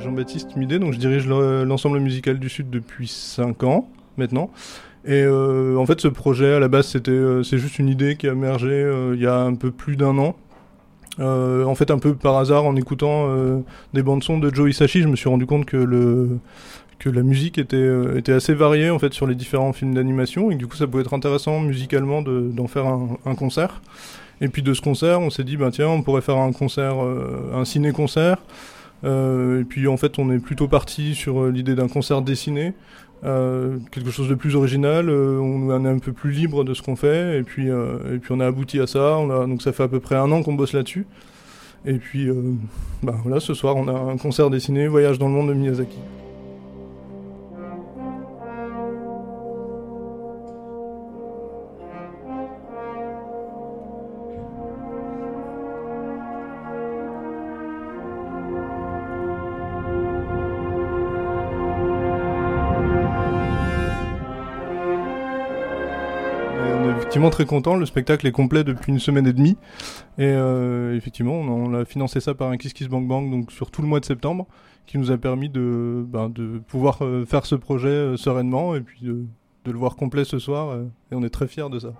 Jean-Baptiste Midet, donc je dirige l'ensemble musical du Sud depuis 5 ans maintenant. Et euh, en fait, ce projet, à la base, c'était, euh, c'est juste une idée qui a émergé euh, il y a un peu plus d'un an. en fait, un peu par hasard, en écoutant des bandes son de Joe Hisaishi, je me suis rendu compte que le que la musique était, était assez variée en fait sur les différents films d'animation et que du coup ça pouvait être intéressant musicalement d'en faire un, un, concert. Et puis de ce concert, on s'est dit bah tiens, on pourrait faire un concert, un ciné-concert. Et puis en fait, on est plutôt parti sur l'idée d'un concert dessiné euh, quelque chose de plus original, euh, on est un peu plus libre de ce qu'on fait, et puis, euh, et puis on a abouti à ça, donc ça fait à peu près un an qu'on bosse là-dessus. Et puis bah, voilà, ce soir on a un concert dessiné, Voyage dans le monde de Miyazaki. Effectivement très content. Le spectacle est complet depuis une semaine et demie. Et euh, effectivement, on, a financé ça par un Kiss Kiss Bank Bank donc sur tout le mois de septembre, qui nous a permis de, ben, pouvoir euh, faire ce projet euh, sereinement et puis de, de, le voir complet ce soir. et on est très fiers de ça.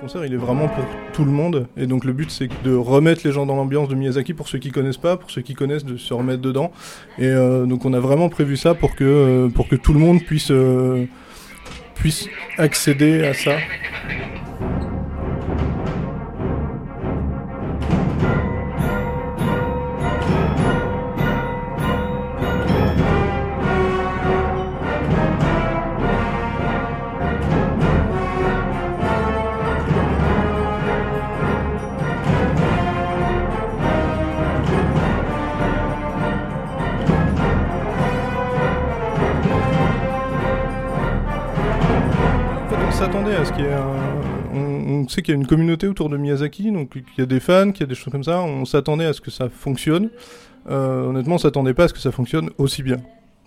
Concert, il est vraiment pour tout le monde. Et donc le but, c'est de remettre les gens dans l'ambiance de Miyazaki pour ceux qui connaissent pas, pour ceux qui connaissent, de se remettre dedans. Et euh, donc on a vraiment prévu ça pour que, euh, pour que tout le monde puisse, euh, puisse accéder à ça. S'attendait à ce qu'il y ait un... on, sait qu'il y a une communauté autour de Miyazaki, donc il y a des fans, qu'il y a des choses comme ça. On s'attendait à ce que ça fonctionne. Euh, honnêtement, on s'attendait pas à ce que ça fonctionne aussi bien.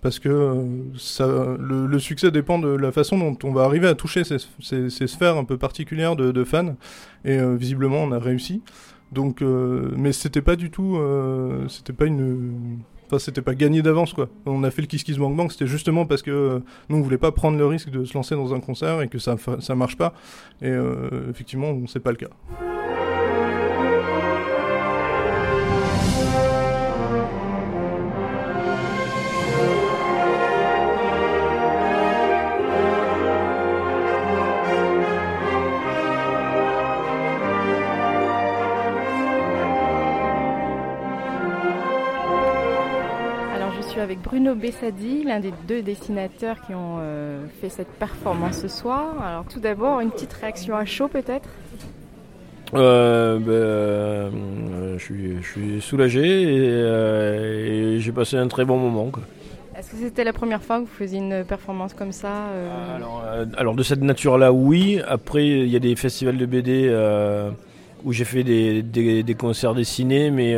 Parce que euh, le, succès dépend de la façon dont on va arriver à toucher ces, sphères un peu particulières de, fans. Et euh, visiblement, on a réussi. Donc, mais c'était pas du tout, c'était pas une, c'était pas gagné d'avance, quoi. On a fait le Kiss Kiss Bang Bang, c'était justement parce que euh, nous, on voulait pas prendre le risque de se lancer dans un concert et que ça, ça marche pas. Et euh, effectivement, c'est pas le cas. Avec Bruno Bessadi, l'un des deux dessinateurs qui ont euh, fait cette performance ce soir. Alors tout d'abord, une petite réaction à chaud peut-être? Euh, ben, euh, je, suis, je, suis, soulagé et, j'ai passé un très bon moment. Est-ce que c'était la première fois que vous faisiez une performance comme ça alors, de cette nature-là, oui. Après, il y a des festivals de BD où j'ai fait des, des, des, concerts dessinés, mais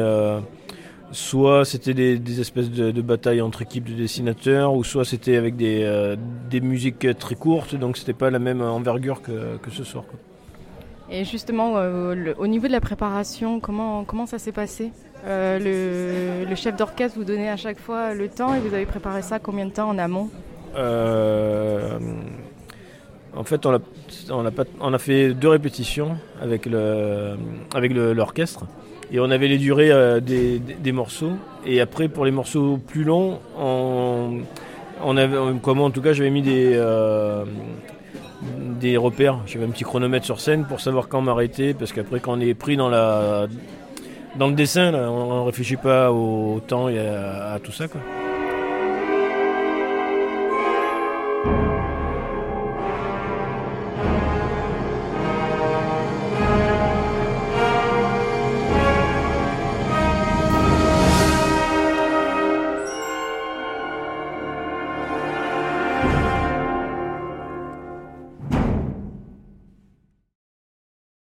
soit c'était des, espèces de, batailles entre équipes de dessinateurs, ou soit c'était avec des, euh, des, musiques très courtes, donc c'était pas la même envergure que, que ce soir. Et justement, euh, au niveau de la préparation, comment, comment ça s'est passé? Euh, le, chef d'orchestre vous donnait à chaque fois le temps et vous avez préparé ça combien de temps en amont? En fait, on a, on, a on a fait deux répétitions avec l'orchestre. Avec et on avait les durées euh, des, morceaux. Et après, pour les morceaux plus longs, on, avait, comment en tout cas, j'avais mis des, euh, des repères. J'avais un petit chronomètre sur scène pour savoir quand m'arrêter, parce qu'après, quand on est pris dans la dans le dessin, on ne réfléchit pas au temps et à, tout ça. Quoi.